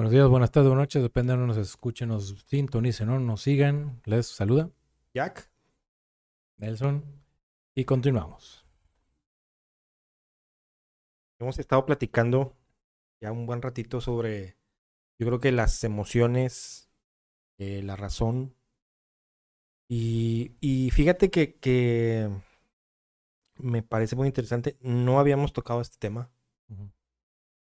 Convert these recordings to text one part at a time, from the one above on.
Buenos días, buenas tardes, buenas noches, depende de nos escuchen, nos sintonicen o nos sigan. Les saluda Jack. Nelson y continuamos. Hemos estado platicando ya un buen ratito sobre, yo creo que las emociones, eh, la razón. Y, y fíjate que, que me parece muy interesante. No habíamos tocado este tema. Ujú.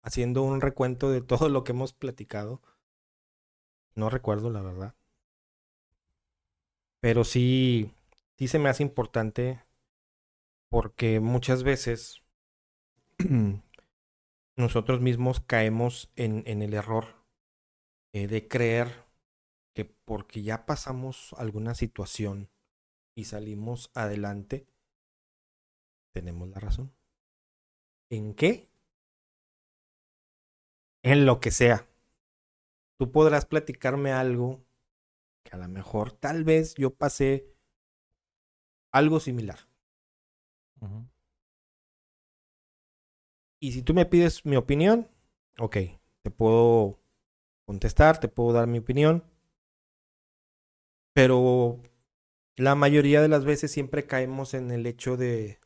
Haciendo un recuento de todo lo que hemos platicado. No recuerdo, la verdad. Pero sí, sí se me hace importante porque muchas veces nosotros mismos caemos en, el error eh, de creer que porque ya pasamos alguna situación y salimos adelante, tenemos la razón. ¿En qué? En lo que sea. Tú podrás platicarme algo que a lo mejor tal vez yo pasé algo similar. Y si tú me pides mi opinión, ok, te puedo contestar, te puedo dar mi opinión. Pero la mayoría de las veces siempre caemos en el hecho de,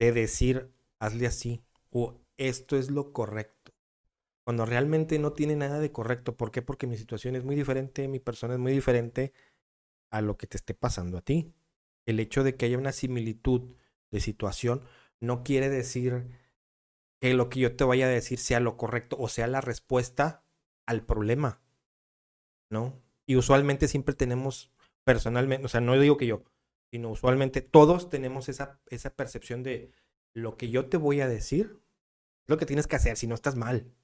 de decir, hazle así, o esto es lo correcto. Cuando realmente no tiene nada de correcto. ¿Por qué? Porque mi situación es muy diferente, mi persona es muy diferente a lo que te esté pasando a ti. El hecho de que haya una similitud de situación no quiere decir que lo que yo te vaya a decir sea lo correcto o sea la respuesta al problema. ¿No? Y usualmente siempre tenemos personalmente, o sea, no digo que yo, sino usualmente todos tenemos esa, esa percepción de lo que yo te voy a decir lo que tienes que hacer si no estás mal.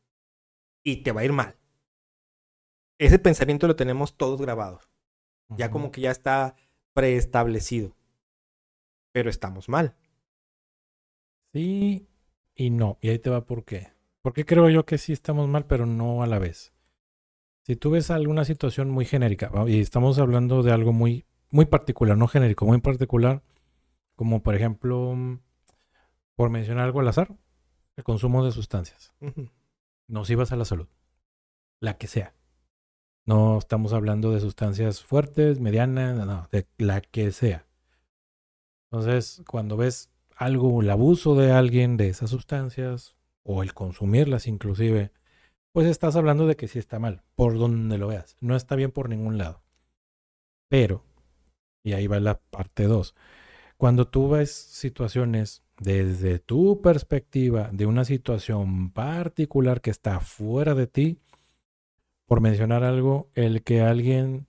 Y te va a ir mal. Ese pensamiento lo tenemos todos grabados. Ya como que ya está preestablecido. Pero estamos mal. Sí y no. Y ahí te va por qué. Porque creo yo que sí estamos mal, pero no a la vez. Si tú ves alguna situación muy genérica, y estamos hablando de algo muy, muy particular, no genérico, muy particular, como por ejemplo, mm, por mencionar algo al azar, el consumo de sustancias. Nocivas a la salud, la que sea. No estamos hablando de sustancias fuertes, medianas, no, de la que sea. Entonces, cuando ves algo, el abuso de alguien de esas sustancias, o el consumirlas inclusive, pues estás hablando de que sí está mal, por donde lo veas. No está bien por ningún lado. Pero, y ahí va la parte 2, cuando tú ves situaciones desde tu perspectiva de una situación particular que está fuera de ti, por mencionar algo, el que alguien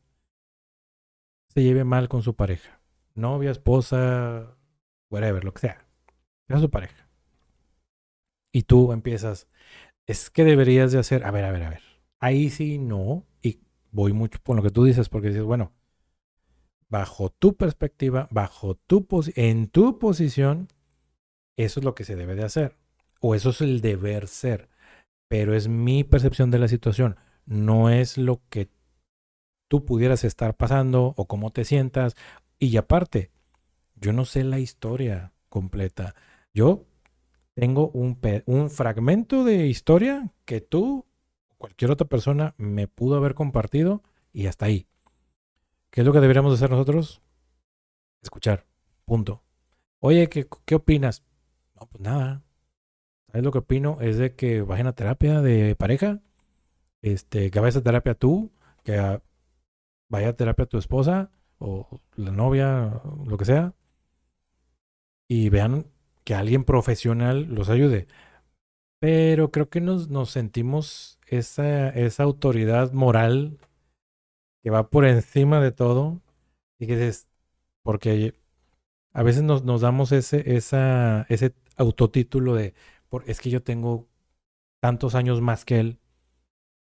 se lleve mal con su pareja, novia, esposa, whatever, lo que sea, sea su pareja. Y tú empiezas, es que deberías de hacer, a ver, a ver, a ver, ahí sí no, y voy mucho por lo que tú dices, porque dices, bueno, bajo tu perspectiva, bajo tu en tu posición, eso es lo que se debe de hacer, o eso es el deber ser, pero es mi percepción de la situación, no es lo que tú pudieras estar pasando o cómo te sientas. Y aparte, yo no sé la historia completa. Yo tengo un, un fragmento de historia que tú o cualquier otra persona me pudo haber compartido y hasta ahí. ¿Qué es lo que deberíamos hacer nosotros? Escuchar. Punto. Oye, ¿qué, qué opinas? No, pues nada. ¿Sabes lo que opino? Es de que vayan a terapia de pareja. Este, que vayas a terapia tú, que a- vaya a terapia tu esposa o la novia, lo que sea. Y vean que alguien profesional los ayude. Pero creo que nos, nos sentimos esa, esa autoridad moral que va por encima de todo. Y que dices, porque a veces nos, nos damos ese, esa, autotítulo de, por, es que yo tengo tantos años más que él.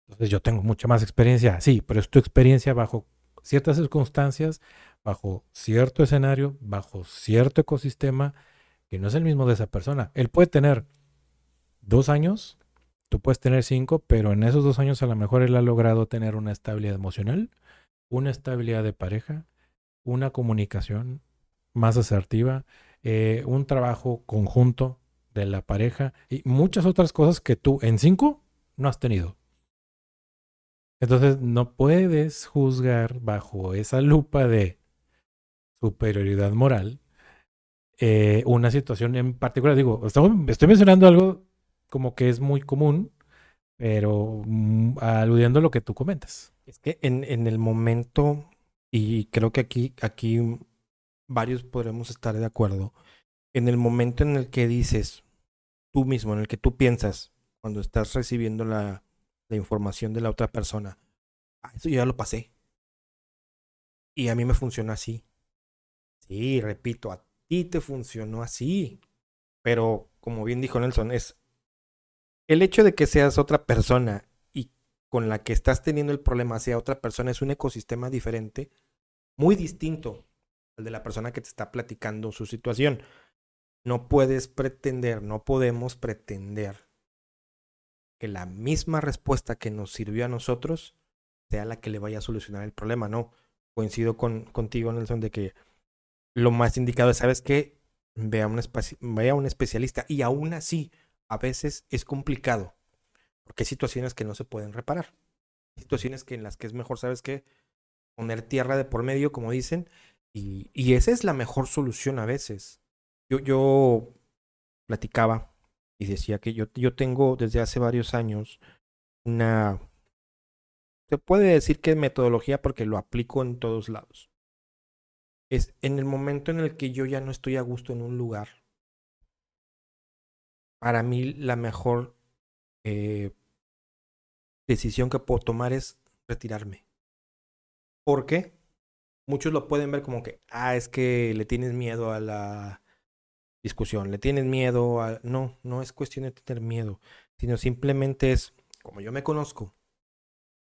Entonces yo tengo mucha más experiencia. Sí, pero es tu experiencia bajo ciertas circunstancias, bajo cierto escenario, bajo cierto ecosistema, que no es el mismo de esa persona. Él puede tener dos años, tú puedes tener cinco, pero en esos dos años a lo mejor él ha logrado tener una estabilidad emocional, una estabilidad de pareja, una comunicación más asertiva, eh, un trabajo conjunto de la pareja y muchas otras cosas que tú en cinco no has tenido. Entonces no puedes juzgar bajo esa lupa de superioridad moral eh, una situación en particular. Digo, estoy mencionando algo como que es muy común, pero mm, aludiendo a lo que tú comentas. Es que en, en el momento, y creo que aquí, aquí varios podremos estar de acuerdo, en el momento en el que dices tú mismo, en el que tú piensas, cuando estás recibiendo la, información de la otra persona, ah, eso ya lo pasé. Y a mí me funciona así. Sí, repito, a ti te funcionó así. Pero, como bien dijo Nelson, es el hecho de que seas otra persona y con la que estás teniendo el problema sea otra persona es un ecosistema diferente, muy distinto de la persona que te está platicando su situación. No puedes pretender, no podemos pretender que la misma respuesta que nos sirvió a nosotros sea la que le vaya a solucionar el problema. No, coincido con, contigo, Nelson, de que lo más indicado es, ¿sabes qué? Ve un, a un especialista y aún así a veces es complicado, porque hay situaciones que no se pueden reparar. Situaciones que en las que es mejor, ¿sabes qué? Poner tierra de por medio, como dicen, y, esa es la mejor solución a veces. Yo, yo platicaba y decía que yo, yo tengo desde hace varios años una... Se puede decir que metodología porque lo aplico en todos lados. Es en el momento en el que yo ya no estoy a gusto en un lugar, para mí la mejor eh, decisión que puedo tomar es retirarme. ¿Por qué? Muchos lo pueden ver como que, ah, es que le tienes miedo a la discusión, le tienes miedo a... No, no es cuestión de tener miedo, sino simplemente es, como yo me conozco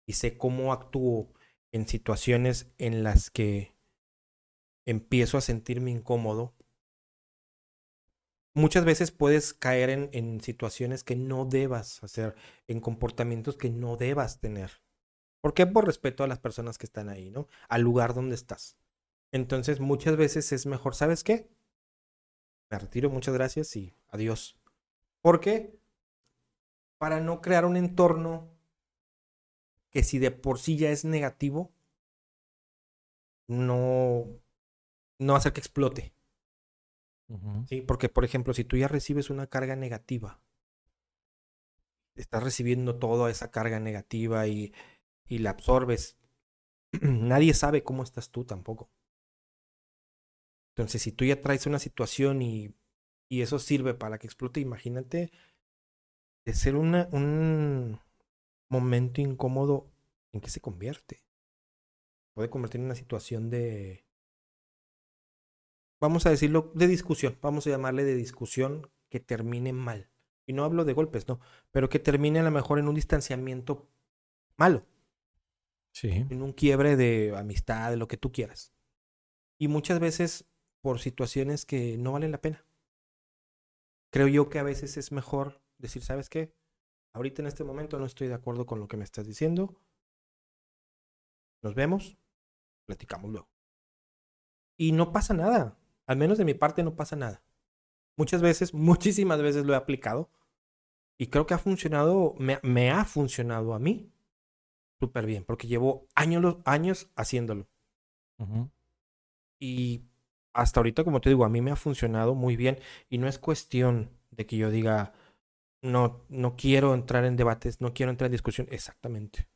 y sé cómo actúo en situaciones en las que empiezo a sentirme incómodo, muchas veces puedes caer en, en, situaciones que no debas hacer, en comportamientos que no debas tener. ¿Por qué? Por respeto a las personas que están ahí, ¿no? Al lugar donde estás. Entonces, muchas veces es mejor, ¿sabes qué? Me retiro, muchas gracias y adiós. ¿Por qué? Para no crear un entorno que si de por sí ya es negativo, no, no hacer que explote. Sí, porque por ejemplo, si tú ya recibes una carga negativa, estás recibiendo toda esa carga negativa y, y la absorbes, nadie sabe cómo estás tú tampoco. Entonces, si tú ya traes una situación y, y eso sirve para que explote, imagínate de ser un momento incómodo en que se convierte. Puede convertir en una situación de, vamos a decirlo, de discusión, vamos a llamarle de discusión que termine mal. Y no hablo de golpes, no, pero que termine a lo mejor en un distanciamiento malo. En un quiebre de amistad, de lo que tú quieras. Y muchas veces por situaciones que no valen la pena. Creo yo que a veces es mejor decir, ¿sabes qué? Ahorita en este momento no estoy de acuerdo con lo que me estás diciendo. Nos vemos, platicamos luego. Y no pasa nada. Al menos de mi parte no pasa nada. Muchas veces, muchísimas veces lo he aplicado y creo que ha funcionado, me, me ha funcionado a mí súper bien, porque llevo años, años haciéndolo. Y hasta ahorita, como te digo, a mí me ha funcionado muy bien y no es cuestión de que yo diga, no, no quiero entrar en debates, no quiero entrar en discusión. Exactamente.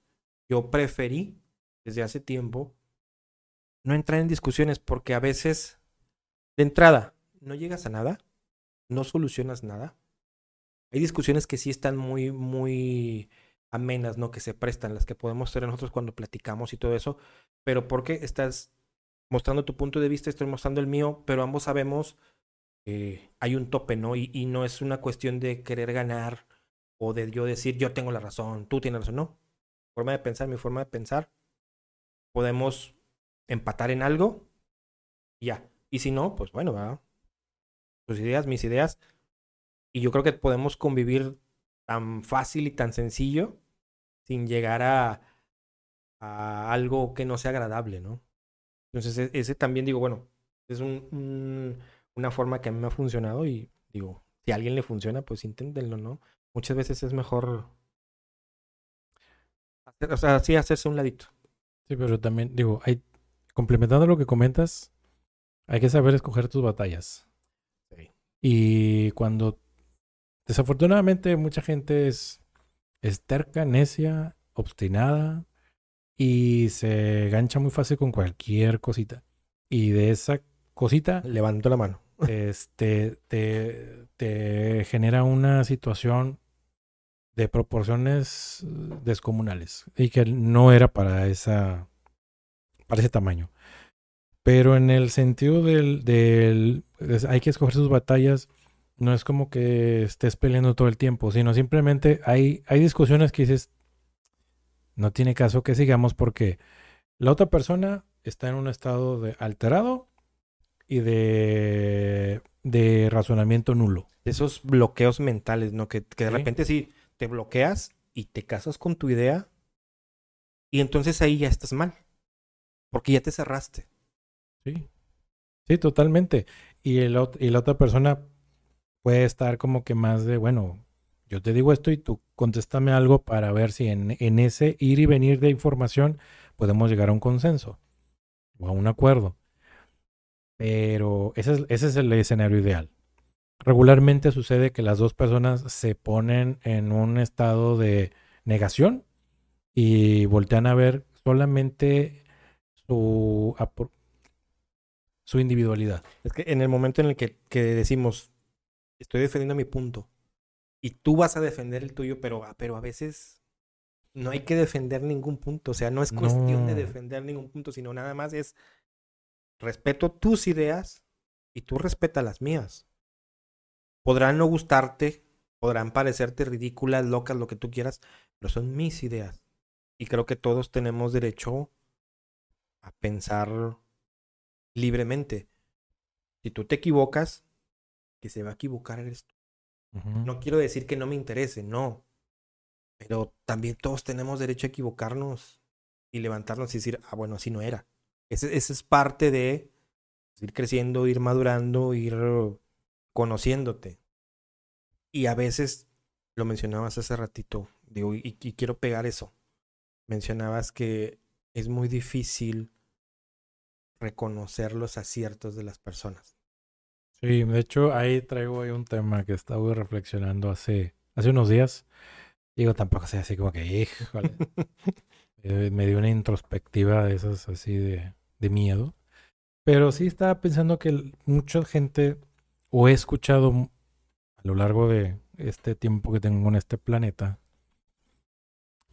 Yo preferí desde hace tiempo no entrar en discusiones porque a veces de entrada, no llegas a nada, no solucionas nada. Hay discusiones que sí están muy, muy amenas, ¿no? Que se prestan, las que podemos hacer nosotros cuando platicamos y todo eso. Pero porque estás mostrando tu punto de vista, estoy mostrando el mío, pero ambos sabemos que hay un tope, ¿no? Y, no es una cuestión de querer ganar o de yo decir yo tengo la razón, tú tienes razón, no. Forma de pensar, mi forma de pensar. Podemos empatar en algo y ya. Y si no, pues bueno, ¿verdad? tus ideas, mis ideas. Y yo creo que podemos convivir tan fácil y tan sencillo sin llegar a, a algo que no sea agradable, ¿no? Entonces, e, ese también digo, bueno, es un, un, una forma que a mí me ha funcionado y digo, si a alguien le funciona, pues inténtenlo, ¿no? Muchas veces es mejor O sea, sí hacerse un ladito. Sí, pero también, digo, hay, complementando lo que comentas, hay que saber escoger tus batallas. Sí. Y cuando, desafortunadamente, mucha gente es, es terca, necia, obstinada y se gancha muy fácil con cualquier cosita. Y de esa cosita, Levanto la mano. este, te, te genera una situación de proporciones descomunales y que no era para esa para ese tamaño. Pero en el sentido del, del hay que escoger sus batallas, no es como que estés peleando todo el tiempo, sino simplemente hay, hay discusiones que dices, no tiene caso que sigamos porque la otra persona está en un estado de alterado y de, de razonamiento nulo. Esos bloqueos mentales, ¿no? Que, que de Sí. repente sí te bloqueas y te casas con tu idea y entonces ahí ya estás mal. Porque ya te cerraste. Sí. Sí, totalmente. Y, el, y la otra persona puede estar como que más de, bueno, yo te digo esto y tú contéstame algo para ver si en, en ese ir y venir de información podemos llegar a un consenso o a un acuerdo. Pero ese es, ese es el escenario ideal. Regularmente sucede que las dos personas se ponen en un estado de negación y voltean a ver solamente su, su individualidad. Es que en el momento en el que, que decimos, estoy defendiendo mi punto y tú vas a defender el tuyo, pero, a- pero a veces no hay que defender ningún punto. O sea, no es cuestión de defender ningún punto, sino nada más es respeto tus ideas y tú respeta las mías. Podrán no gustarte, podrán parecerte ridículas, locas, lo que tú quieras, pero son mis ideas. Y creo que todos tenemos derecho a pensar libremente. Si tú te equivocas, que se va a equivocar eres tú. No quiero decir que no me interese, no. Pero también todos tenemos derecho a equivocarnos y levantarnos y decir, ah, bueno, así no era. Ese, ese es parte de ir creciendo, ir madurando, ir conociéndote. Y a veces, lo mencionabas hace ratito, digo, y, y quiero pegar eso. Mencionabas que es muy difícil reconocer los aciertos de las personas. Sí, de hecho ahí traigo ahí un tema que estaba reflexionando hace, hace unos días. Digo, tampoco sea así como que, híjole. Eh, me dio una introspectiva de esas así de, de miedo. Pero sí estaba pensando que mucha gente, o he escuchado a lo largo de este tiempo que tengo en este planeta,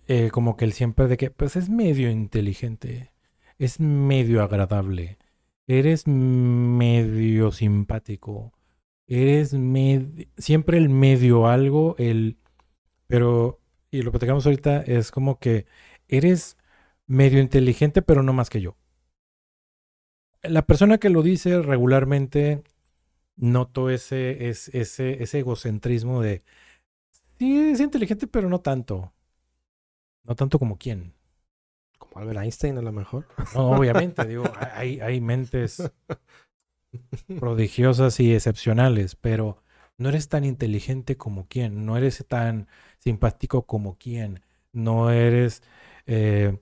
eh, como que el siempre de que, pues es medio inteligente, es medio agradable, eres medio simpático, eres medio, siempre el medio algo, el, pero, y lo tengamos ahorita es como que eres medio inteligente, pero no más que yo. La persona que lo dice regularmente noto ese, es- ese, ese egocentrismo de, sí, es inteligente, pero no tanto. No tanto como quién. Como Albert Einstein, a lo mejor. No, obviamente, digo, hay, hay mentes prodigiosas y excepcionales, pero no eres tan inteligente como quien, no eres tan simpático como quien, no eres eh,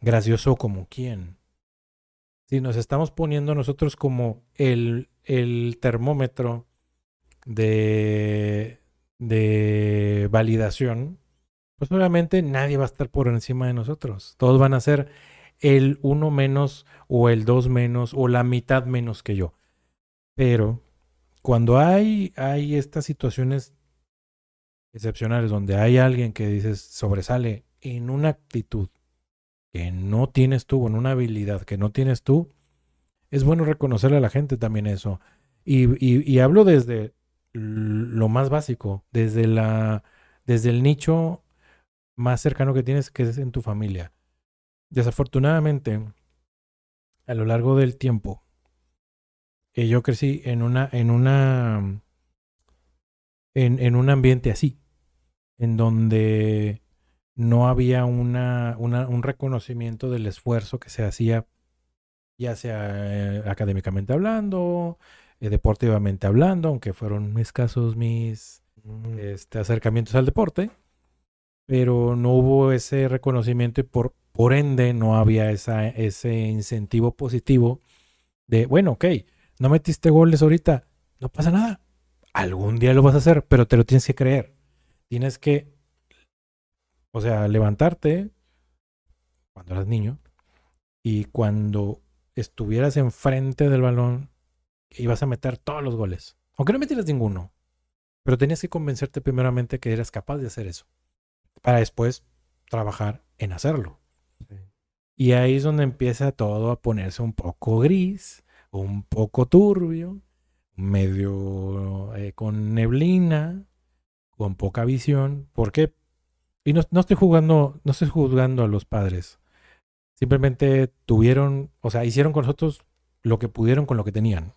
gracioso como quien. Si nos estamos poniendo nosotros como el, el termómetro de, de validación, pues obviamente nadie va a estar por encima de nosotros. Todos van a ser el uno menos o el dos menos o la mitad menos que yo. Pero cuando hay, hay estas situaciones excepcionales donde hay alguien que dices sobresale en una actitud que no tienes tú, en una habilidad que no tienes tú, es bueno reconocerle a la gente también eso. Y, y- y hablo desde lo más básico, desde la, desde el nicho más cercano que tienes, que es en tu familia. Desafortunadamente, a lo largo del tiempo, que yo crecí en una, en una, en, en un ambiente así, en donde no había una, una- un reconocimiento del esfuerzo que se hacía, ya sea eh, académicamente hablando, eh, deportivamente hablando, aunque fueron escasos mis este, acercamientos al deporte. Pero no hubo ese reconocimiento y por, por ende no había ese incentivo positivo de, bueno, ok, no metiste goles ahorita, no pasa nada. Algún día lo vas a hacer, pero te lo tienes que creer. Tienes que, o sea, levantarte cuando eras niño y cuando estuvieras enfrente del balón, ibas a meter todos los goles. Aunque no metieras ninguno. Pero tenías que convencerte primeramente que eras capaz de hacer eso. Para después trabajar en hacerlo. Y ahí es donde empieza todo a ponerse un poco gris, un poco turbio, medio eh, con neblina, con poca visión. ¿Por qué? Y no, no, estoy jugando, no estoy juzgando a los padres. Simplemente tuvieron, o sea, hicieron con nosotros lo que pudieron con lo que tenían.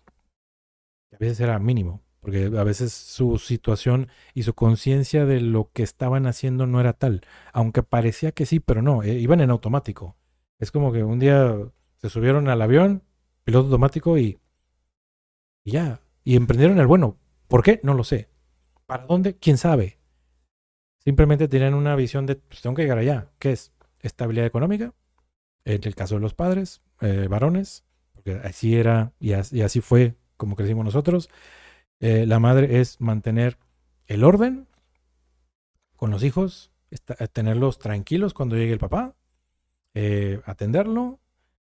A veces era mínimo, porque a veces su situación y su conciencia de lo que estaban haciendo no era tal. Aunque parecía que sí, pero no, eh, iban en automático. Es como que un día se subieron al avión, piloto automático y, ya. Y emprendieron el bueno. ¿Por qué? No lo sé. ¿Para dónde? ¿Quién sabe? Simplemente tenían una visión de, pues tengo que llegar allá. ¿Qué es? Estabilidad económica, en el caso de los padres, eh, varones, porque así era y, así fue como crecimos nosotros. Eh, la madre es mantener el orden con los hijos, tenerlos tranquilos cuando llegue el papá, eh, atenderlo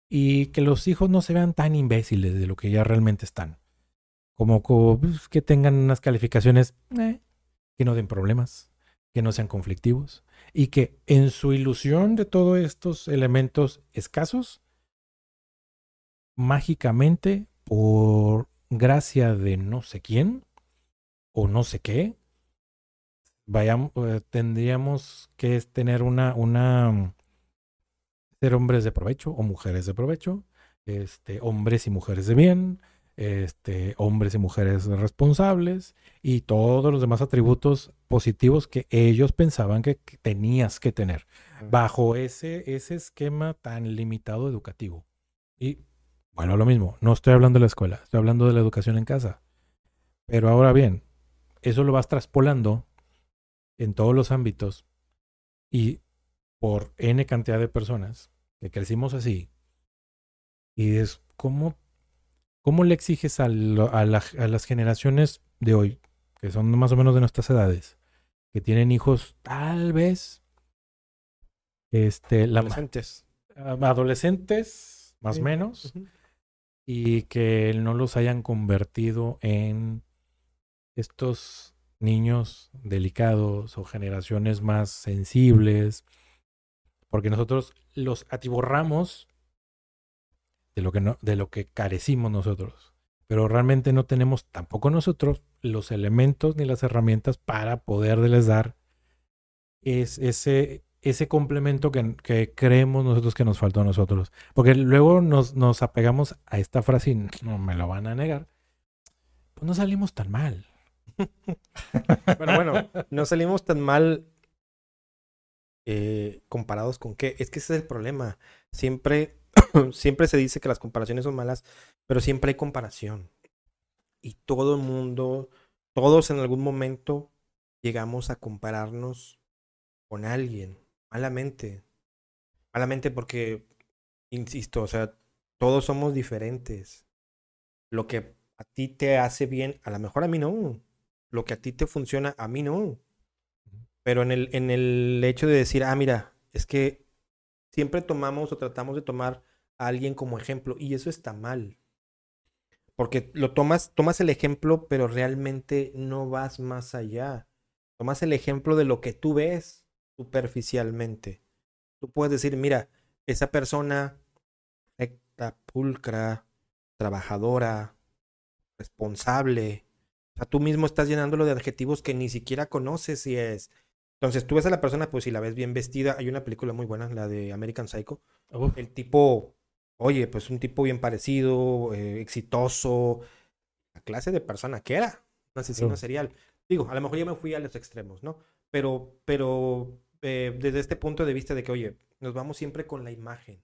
y que los hijos no se vean tan imbéciles de lo que ya realmente están. Como, pues, que tengan unas calificaciones que no den problemas, que no sean conflictivos, y que en su ilusión de todos estos elementos escasos, mágicamente, por gracia de no sé quién o no sé qué, vayamos, eh, tendríamos que tener una, una, ser hombres de provecho o mujeres de provecho, este, hombres y mujeres de bien, este, hombres y mujeres responsables y todos los demás atributos positivos que ellos pensaban que, tenías que tener bajo ese, ese esquema tan limitado educativo. Y bueno, lo mismo, no estoy hablando de la escuela, estoy hablando de la educación en casa. Pero ahora bien, eso lo vas traspolando en todos los ámbitos y por N cantidad de personas que crecimos así. Y es como ¿Cómo le exiges a, las generaciones de hoy, que son más o menos de nuestras edades, que tienen hijos tal vez, este, adolescentes, adolescentes, más o menos, y que no los hayan convertido en estos niños delicados o generaciones más sensibles, porque nosotros los atiborramos de lo que, de lo que carecimos nosotros. Pero realmente no tenemos tampoco nosotros los elementos ni las herramientas para poderles dar es, ese, ese complemento que, creemos nosotros que nos faltó a nosotros. Porque luego nos, nos apegamos a esta frase y no me lo van a negar. Pues no salimos tan mal. bueno, bueno, no salimos tan mal eh, comparados con qué. Es que ese es el problema. Siempre siempre se dice que las comparaciones son malas, pero siempre hay comparación. Y todo el mundo, todos en algún momento llegamos a compararnos con alguien, malamente. Malamente porque, insisto, o sea, todos somos diferentes. Lo que a ti te hace bien, a lo mejor a mí no. Lo que a ti te funciona, a mí no. Pero en el, en el hecho de decir, ah, mira, es que siempre tomamos o tratamos de tomar a alguien como ejemplo y eso está mal. Porque lo tomas, tomas el ejemplo, pero realmente no vas más allá. Tomas el ejemplo de lo que tú ves superficialmente. Tú puedes decir, mira, esa persona recta, pulcra, trabajadora, responsable. O sea, tú mismo estás llenándolo de adjetivos que ni siquiera conoces si es. Entonces tú ves a la persona, pues si la ves bien vestida, hay una película muy buena, la de American Psycho. El tipo oye, pues un tipo bien parecido, eh, exitoso, la clase de persona que era, un asesino serial. Digo, a lo mejor ya me fui a los extremos, ¿no? Pero, pero eh, desde este punto de vista de que, oye, nos vamos siempre con la imagen.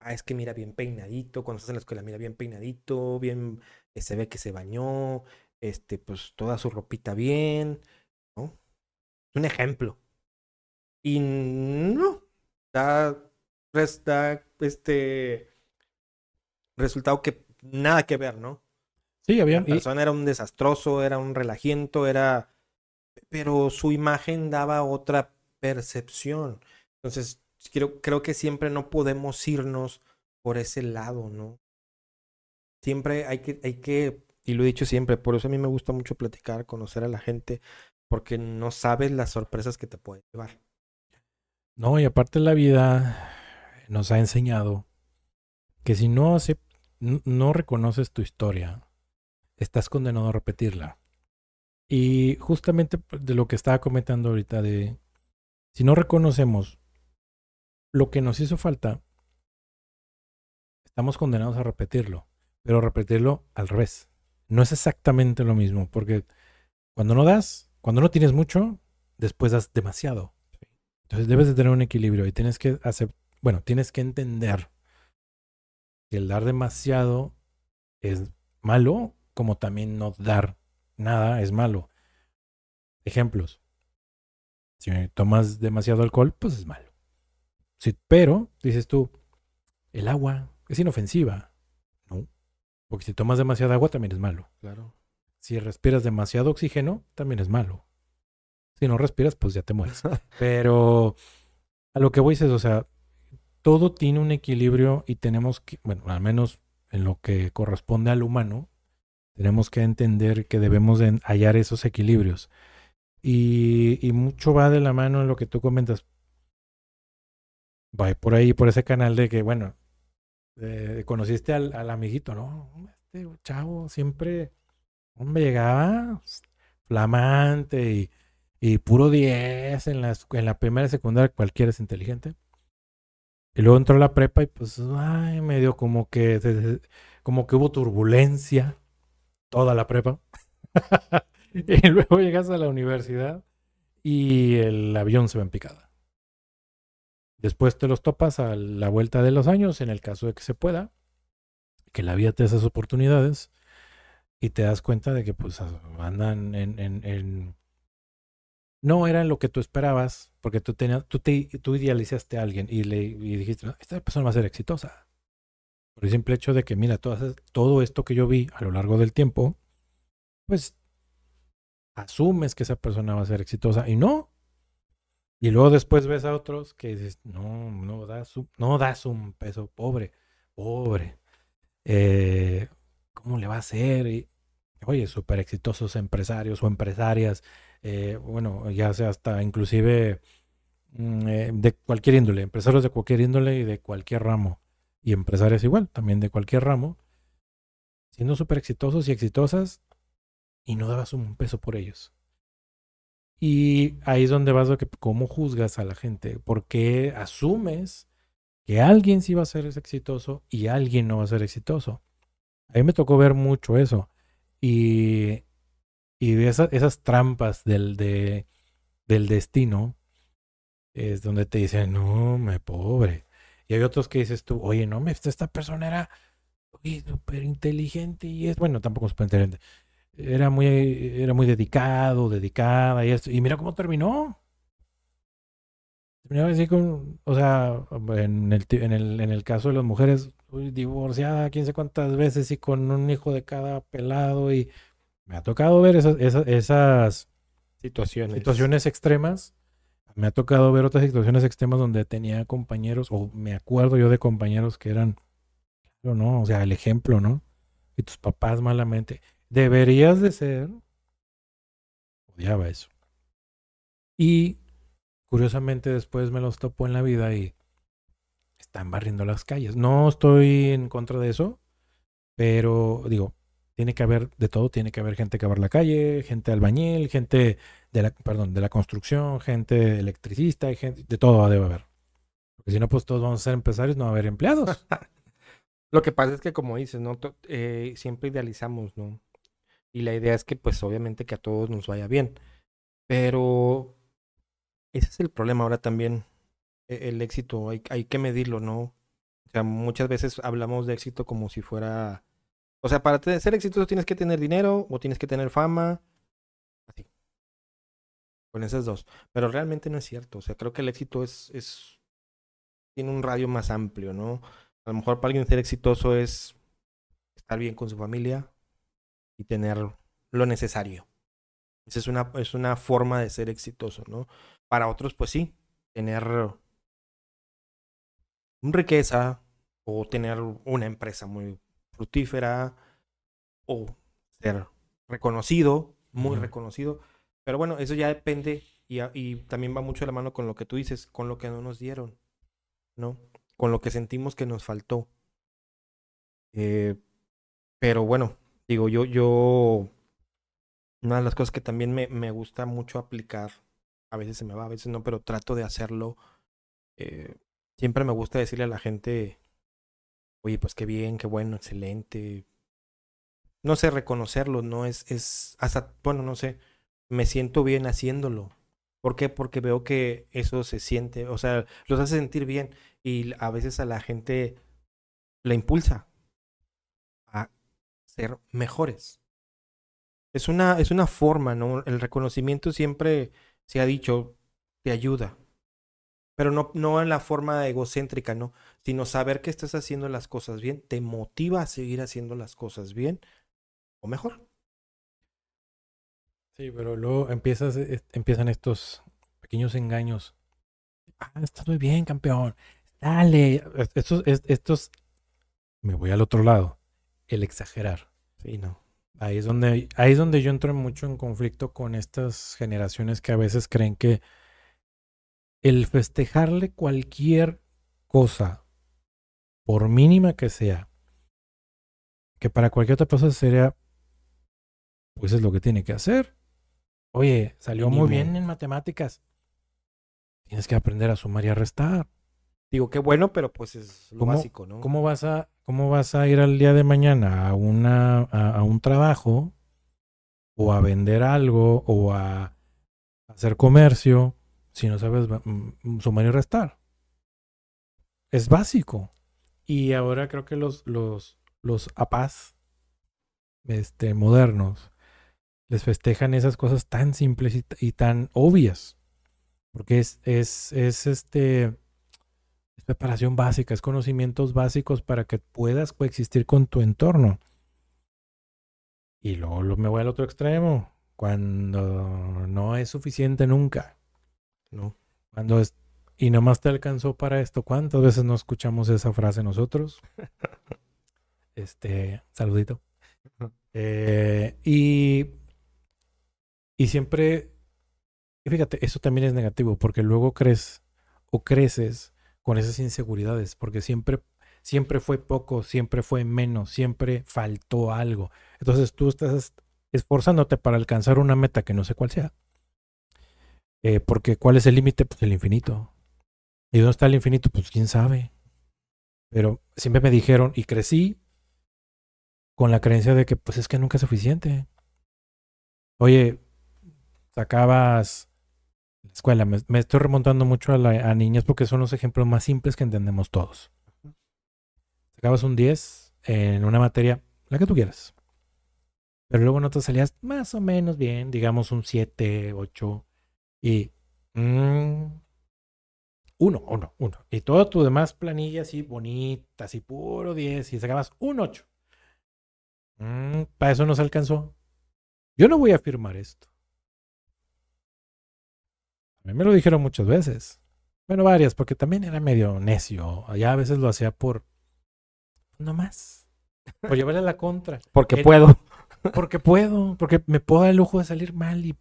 Ah, es que mira bien peinadito, cuando estás en la escuela, mira bien peinadito, bien, eh, se ve que se bañó, este, pues toda su ropita bien, ¿no? Un ejemplo. Y no, da, da este resultado que nada que ver, ¿no? Sí, había. La persona era un desastroso, era un relajiento, era. Pero su imagen daba otra percepción. Entonces, creo, creo que siempre no podemos irnos por ese lado, ¿no? Siempre hay que, hay que, y lo he dicho siempre, por eso a mí me gusta mucho platicar, conocer a la gente, porque no sabes las sorpresas que te puede llevar. No, y aparte la vida nos ha enseñado que si no, no reconoces tu historia, estás condenado a repetirla. Y justamente de lo que estaba comentando ahorita de si no reconocemos lo que nos hizo falta, estamos condenados a repetirlo, pero repetirlo al revés. No es exactamente lo mismo, porque cuando no das, cuando no tienes mucho, después das demasiado. Entonces debes de tener un equilibrio y tienes que hacer, bueno, tienes que entender que el dar demasiado es malo como también no dar nada es malo. Ejemplos. Si tomas demasiado alcohol, pues es malo. pero, dices tú, el agua es inofensiva. No. Porque si tomas demasiada agua también es malo. Claro. Si respiras demasiado oxígeno, también es malo. Si no respiras, pues ya te mueres. Pero a lo que voy es, o sea, todo tiene un equilibrio y tenemos que, bueno, al menos en lo que corresponde al humano, tenemos que entender que debemos de hallar esos equilibrios. Y, mucho va de la mano en lo que tú comentas. Va por ahí, por ese canal de que, bueno, conociste al, amiguito, ¿no? Este chavo siempre, hombre, llegaba flamante y, y puro 10 en la, en la primera y secundaria, cualquiera es inteligente. Y luego entró a la prepa y pues, ay, medio como que, como que hubo turbulencia toda la prepa. y luego llegas a la universidad y el avión se va en picada. Después te los topas a la vuelta de los años, en el caso de que se pueda, que la vida te da esas oportunidades y te das cuenta de que pues andan en, en, no eran lo que tú esperabas, porque tú tenías, tú te, tú idealizaste a alguien y le y dijiste, esta persona va a ser exitosa. Por el simple hecho de que, mira, todo, todo esto que yo vi a lo largo del tiempo, pues asumes que esa persona va a ser exitosa y no. Y luego después ves a otros que dices, no, no das, no das un peso pobre, pobre. Eh, ¿Cómo le va a hacer? Y, oye, súper exitosos empresarios o empresarias, eh, bueno, ya sea hasta inclusive mm, eh, de cualquier índole, empresarios de cualquier índole y de cualquier ramo y empresarias igual, también de cualquier ramo, siendo súper exitosos y exitosas y no dabas un peso por ellos. Y ahí es donde vas a que cómo juzgas a la gente, porque asumes que alguien sí va a ser exitoso y alguien no va a ser exitoso. A mí me tocó ver mucho eso. Y, y esas, esas trampas del, de, del destino es donde te dicen, no, me pobre. Y hay otros que dices tú, oye, no, esta persona era súper inteligente y es, bueno, tampoco súper inteligente. Era muy, era muy dedicado, dedicada y esto. Y mira cómo terminó. Terminaba así con, o sea, en el, en el, en el caso de las mujeres, divorciada, quién sé cuántas veces y con un hijo de cada pelado y me ha tocado ver esas, esas, esas situaciones. situaciones extremas me ha tocado ver otras situaciones extremas donde tenía compañeros, o me acuerdo yo de compañeros que eran, ¿no? O sea, el ejemplo, ¿no? Y tus papás malamente. Deberías de ser. Odiaba eso. Y curiosamente después me los topo en la vida y están barriendo las calles. No estoy en contra de eso, pero digo, tiene que haber de todo, tiene que haber gente que barra la calle, gente albañil, gente de la, perdón, de la construcción, gente electricista, gente, de todo debe haber. Porque si no, pues todos vamos a ser empresarios, no va a haber empleados. Lo que pasa es que, como dices, ¿no? Eh, siempre idealizamos, ¿no? Y la idea es que, pues, obviamente que a todos nos vaya bien. Pero ese es el problema ahora también. E, el éxito, hay, hay que medirlo, ¿no? O sea, muchas veces hablamos de éxito como si fuera o sea, para ser exitoso tienes que tener dinero o tienes que tener fama. Así. con esas dos. Pero realmente no es cierto. O sea, creo que el éxito es, es tiene un radio más amplio, ¿no? A lo mejor para alguien ser exitoso es estar bien con su familia y tener lo necesario. Esa es una, es una forma de ser exitoso, ¿no? Para otros, pues sí, tener riqueza o tener una empresa muy fructífera o ser reconocido, muy reconocido. Pero bueno, eso ya depende y, y, también va mucho de la mano con lo que tú dices, con lo que no nos dieron, ¿no? Con lo que sentimos que nos faltó. Eh, pero bueno, digo, yo, yo, una de las cosas que también me, me, gusta mucho aplicar, a veces se me va, a veces no, pero trato de hacerlo. Eh, siempre me gusta decirle a la gente, oye, pues qué bien, qué bueno, excelente. No sé, reconocerlo, ¿no? Es, es, hasta, bueno, no sé, me siento bien haciéndolo. ¿Por qué? Porque veo que eso se siente, o sea, los hace sentir bien y a veces a la gente la impulsa a ser mejores. Es una, es una forma, ¿no? El reconocimiento siempre se ha dicho, te ayuda. Pero no, no en la forma egocéntrica, ¿no? Sino saber que estás haciendo las cosas bien, te motiva a seguir haciendo las cosas bien o mejor. Sí, pero luego empiezas, empiezan estos pequeños engaños. Ah, estás muy bien, campeón. Dale. Estos, estos, me voy al otro lado. El exagerar. Sí, no. Ahí es donde, ahí es donde yo entro mucho en conflicto con estas generaciones que a veces creen que el festejarle cualquier cosa, por mínima que sea, que para cualquier otra persona sería, pues es lo que tiene que hacer. Oye, salió muy bien en matemáticas. Tienes que aprender a sumar y a restar. Digo, qué bueno, pero pues es lo básico, ¿no? ¿cómo vas, a, ¿Cómo vas a ir al día de mañana a, una, a, un trabajo o a vender algo o a hacer comercio si no sabes sumar y restar? Es básico. Y ahora creo que los, los, los apás este, modernos les festejan esas cosas tan simples y, tan obvias. Porque es, es, es este es preparación básica, es conocimientos básicos para que puedas coexistir con tu entorno. Y luego me voy al otro extremo, cuando no es suficiente nunca. No. Cuando es, y nomás te alcanzó para esto. ¿Cuántas veces no escuchamos esa frase nosotros? este, saludito. Eh, y y siempre, fíjate, eso también es negativo porque luego crees o creces con esas inseguridades porque siempre, siempre fue poco, siempre fue menos, siempre faltó algo. Entonces tú estás esforzándote para alcanzar una meta que no sé cuál sea. Eh, porque ¿cuál es el límite? Pues el infinito. ¿Y dónde está el infinito? Pues quién sabe. Pero siempre me dijeron y crecí con la creencia de que pues es que nunca es suficiente. Oye, sacabas la escuela, me, estoy remontando mucho a, a, niñas porque son los ejemplos más simples que entendemos todos. Sacabas un 10 en una materia, la que tú quieras. Pero luego no te salías más o menos bien, digamos un 7, 8 y... Mm, uno, uno, uno. Y todo tu demás planilla así bonita, así puro 10 y sacabas un 8. Mm, para eso no se alcanzó. Yo no voy a afirmar esto. A mí me lo dijeron muchas veces. Bueno, varias, porque también era medio necio. Ya a veces lo hacía por. No más. Por llevarle la contra. Porque puedo. Porque puedo. Porque me puedo dar el lujo de salir mal y,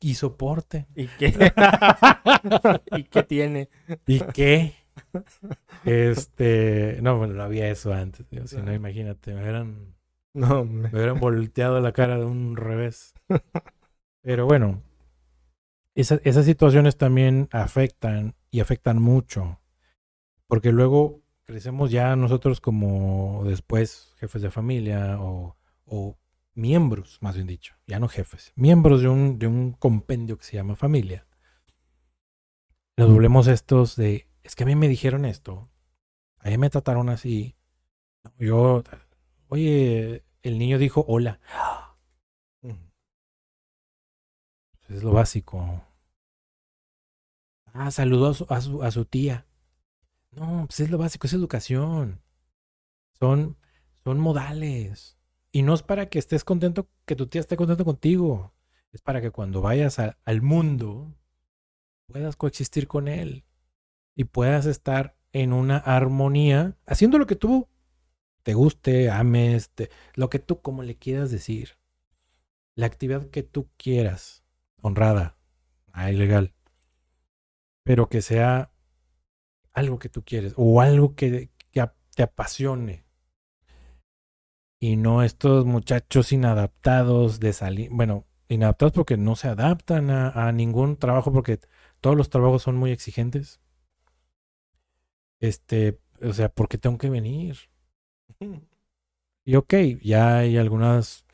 y, soporte. ¿Y qué? ¿Y qué tiene? ¿Y qué? Este. No, bueno, no había eso antes. Si no, imagínate, me hubieran. No, me hubieran volteado la cara de un revés. Pero bueno, esas situaciones también afectan y afectan mucho, porque luego crecemos ya nosotros como después jefes de familia o, miembros, más bien dicho, ya no jefes, miembros de un, de un compendio que se llama familia. Nos volvemos estos de, es que a mí me dijeron esto, a mí me trataron así, yo, oye, el niño dijo hola. Es lo básico. Ah, saludó a su, a su, a su tía. No, pues es lo básico, es educación. Son, son modales. Y no es para que estés contento, que tu tía esté contento contigo. Es para que cuando vayas al mundo puedas coexistir con él y puedas estar en una armonía, haciendo lo que tú te guste, ames, te- lo que tú como le quieras decir. La actividad que tú quieras, honrada, ah, ilegal, pero que sea algo que tú quieres o algo que, que te apasione. Y no estos muchachos inadaptados de salir, bueno, inadaptados porque no se adaptan a, ningún trabajo porque todos los trabajos son muy exigentes. Este, o sea, porque tengo que venir. Y ok, ya hay algunas,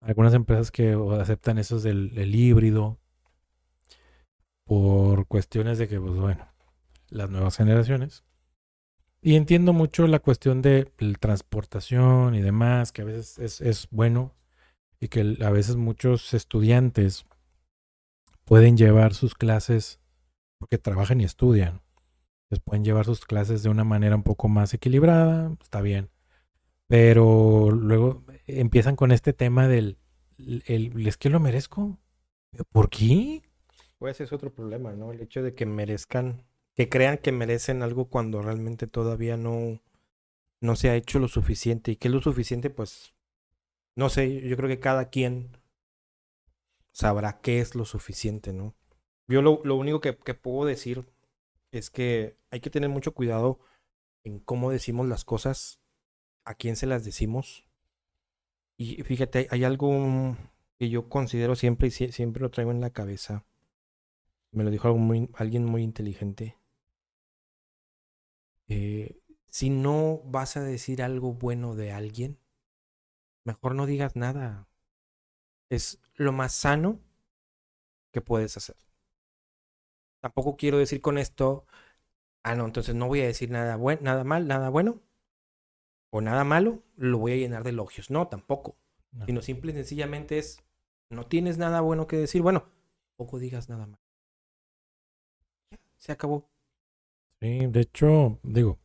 algunas empresas que aceptan esos del híbrido por cuestiones de que, pues bueno, las nuevas generaciones. Y entiendo mucho la cuestión de transportación y demás, que a veces es, bueno y que a veces muchos estudiantes pueden llevar sus clases, porque trabajan y estudian, pues pueden llevar sus clases de una manera un poco más equilibrada, está bien. Pero luego empiezan con este tema del, el, el- ¿es que lo merezco? ¿Por qué? Pues es otro problema, ¿no? El hecho de que merezcan, que crean que merecen algo cuando realmente todavía no, no se ha hecho lo suficiente. ¿Y qué es lo suficiente? Pues, no sé, yo creo que cada quien sabrá qué es lo suficiente, ¿no? Yo lo, lo único que, que puedo decir es que hay que tener mucho cuidado en cómo decimos las cosas, a quién se las decimos. Y fíjate, hay algo que yo considero siempre y sie- siempre lo traigo en la cabeza. Me lo dijo alguien muy inteligente. Eh, si no vas a decir algo bueno de alguien, mejor no digas nada. Es lo más sano que puedes hacer. Tampoco quiero decir con esto, ah, no, entonces no voy a decir nada, buen, nada mal, nada bueno o nada malo, lo voy a llenar de elogios. No, tampoco. No. Sino simple y sencillamente es, no tienes nada bueno que decir, bueno, tampoco digas nada mal. Ya, se acabó. Sí, de hecho, digo,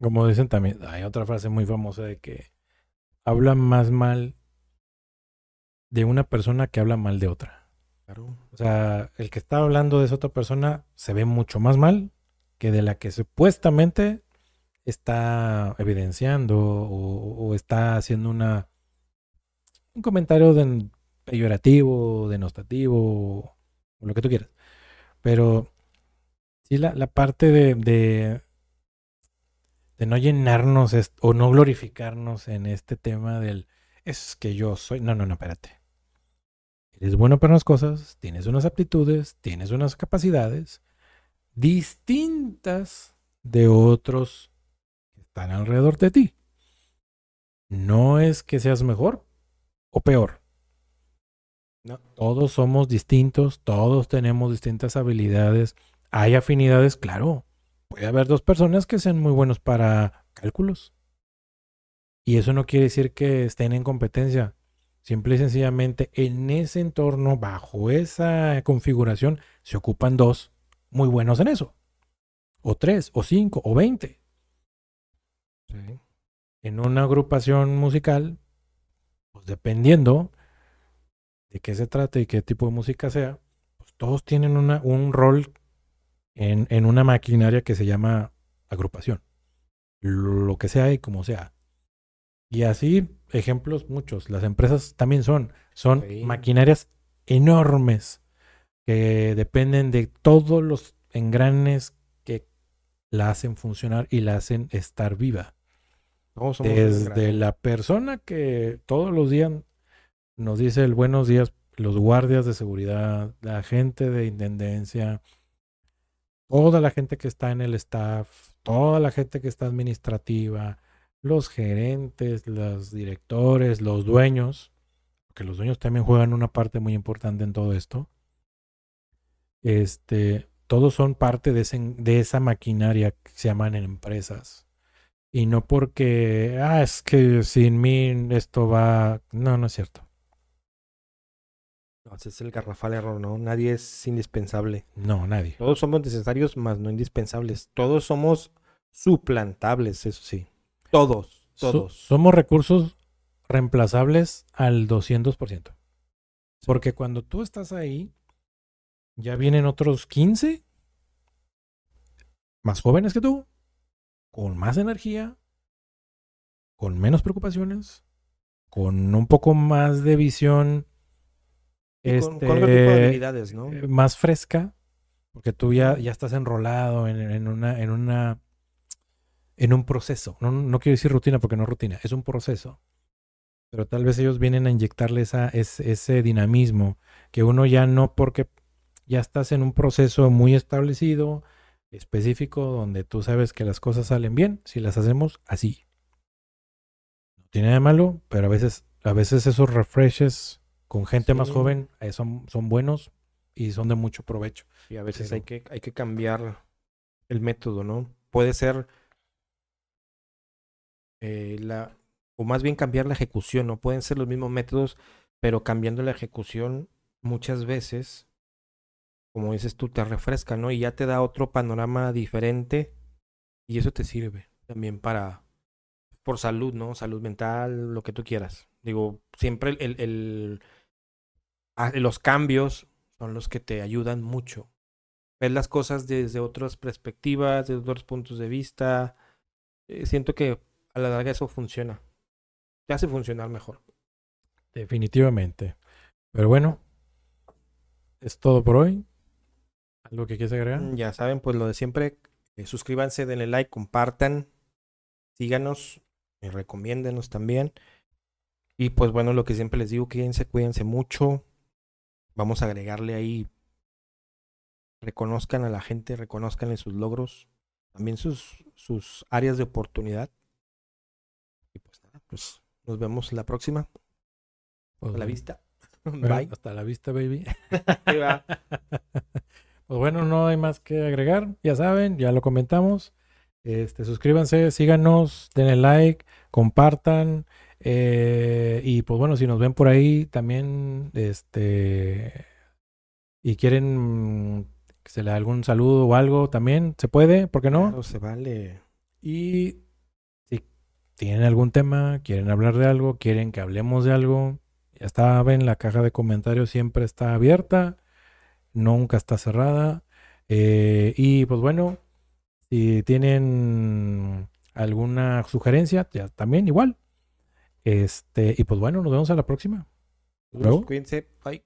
como dicen también, hay otra frase muy famosa de que habla más mal de una persona que habla mal de otra. Claro. O sea, el que está hablando de esa otra persona se ve mucho más mal que de la que supuestamente está evidenciando o, o está haciendo una un comentario de, peyorativo, denostativo, o lo que tú quieras. Pero sí, la, la parte de, de, de no llenarnos o no glorificarnos en este tema del es que yo soy. No, no, no, espérate. Eres bueno para unas cosas, tienes unas aptitudes, tienes unas capacidades distintas de otros que están alrededor de ti. No es que seas mejor o peor. No. Todos somos distintos, todos tenemos distintas habilidades. Hay afinidades, claro. Puede haber dos personas que sean muy buenos para cálculos. Y eso no quiere decir que estén en competencia. Simple y sencillamente en ese entorno, bajo esa configuración, se ocupan dos muy buenos en eso. O tres, o cinco, o veinte. Sí. En una agrupación musical, pues dependiendo de qué se trate y qué tipo de música sea, pues todos tienen una, un rol en, en una maquinaria que se llama agrupación. Lo que sea y como sea. Y así, ejemplos muchos. Las empresas también son. Son Sí. maquinarias enormes que dependen de todos los engranes que la hacen funcionar y la hacen estar viva. Un Desde la persona que todos los días nos dice el buenos días, los guardias de seguridad, la gente de intendencia, toda la gente que está en el staff, toda la gente que está administrativa, los gerentes, los directores, los dueños, porque los dueños también juegan una parte muy importante en todo esto. Este, todos son parte de, de esa maquinaria que se llaman empresas. Y no porque, ah, es que sin mí esto va. No, no es cierto. No, ese es el garrafal error, ¿no? Nadie es indispensable. No, nadie. Todos somos necesarios, más no indispensables. Todos somos suplantables, eso sí. Todos, So- todos. somos recursos reemplazables al 200%. Porque cuando tú estás ahí, ya vienen otros 15 más jóvenes que tú, con más energía, con menos preocupaciones, con un poco más de visión Con, este, con otro tipo de habilidades, ¿no? eh, más fresca, porque tú ya, ya estás enrolado en, en una, en una, en un proceso. No, no quiero decir rutina porque no es rutina, es un proceso. Pero tal vez ellos vienen a inyectarle esa, ese, ese dinamismo que uno ya no, porque ya estás en un proceso muy establecido, específico, donde tú sabes que las cosas salen bien si las hacemos así. No tiene nada de malo, pero a veces, a veces esos refreshes con gente más joven eh, son, son buenos y son de mucho provecho. Y a veces Pero- hay, que, hay que cambiar el método, ¿no? Puede ser eh, la, o más bien cambiar la ejecución, ¿no? Pueden ser los mismos métodos, pero cambiando la ejecución muchas veces, como dices tú, te refresca, ¿no? Y ya te da otro panorama diferente y eso te sirve también para, por salud, ¿no? Salud mental, lo que tú quieras. Digo, siempre el, el- el- ah, los cambios son los que te ayudan mucho ver las cosas desde otras perspectivas, desde otros puntos de vista. Eh, siento que a la larga eso funciona. Te hace funcionar mejor. Definitivamente. Pero bueno, es todo por hoy. ¿Algo que quieres agregar? Mm, Ya saben, pues lo de siempre. eh, suscríbanse, denle like, compartan, síganos, y recomiéndenos también. Y pues bueno, lo que siempre les digo, quédense, cuídense mucho. Vamos a agregarle ahí. Reconozcan a la gente, reconozcanle sus logros, también sus, sus áreas de oportunidad. Y pues nada, pues nos vemos la próxima. Pues, A la vista. bueno, Bye. Hasta la vista, baby. Ahí va. Pues bueno, no hay más que agregar. Ya saben, ya lo comentamos. Este, suscríbanse, síganos, denle like, compartan. Eh, y pues bueno, si nos ven por ahí también, este, y quieren que se le dé algún saludo o algo, también se puede, ¿por qué no? Claro, se vale. Y si tienen algún tema, quieren hablar de algo, quieren que hablemos de algo, ya saben, la caja de comentarios siempre está abierta, nunca está cerrada. Eh, y pues bueno, si tienen alguna sugerencia, ya también igual. Este, y pues bueno, nos vemos a la próxima. Luego. Cuídense. Bye.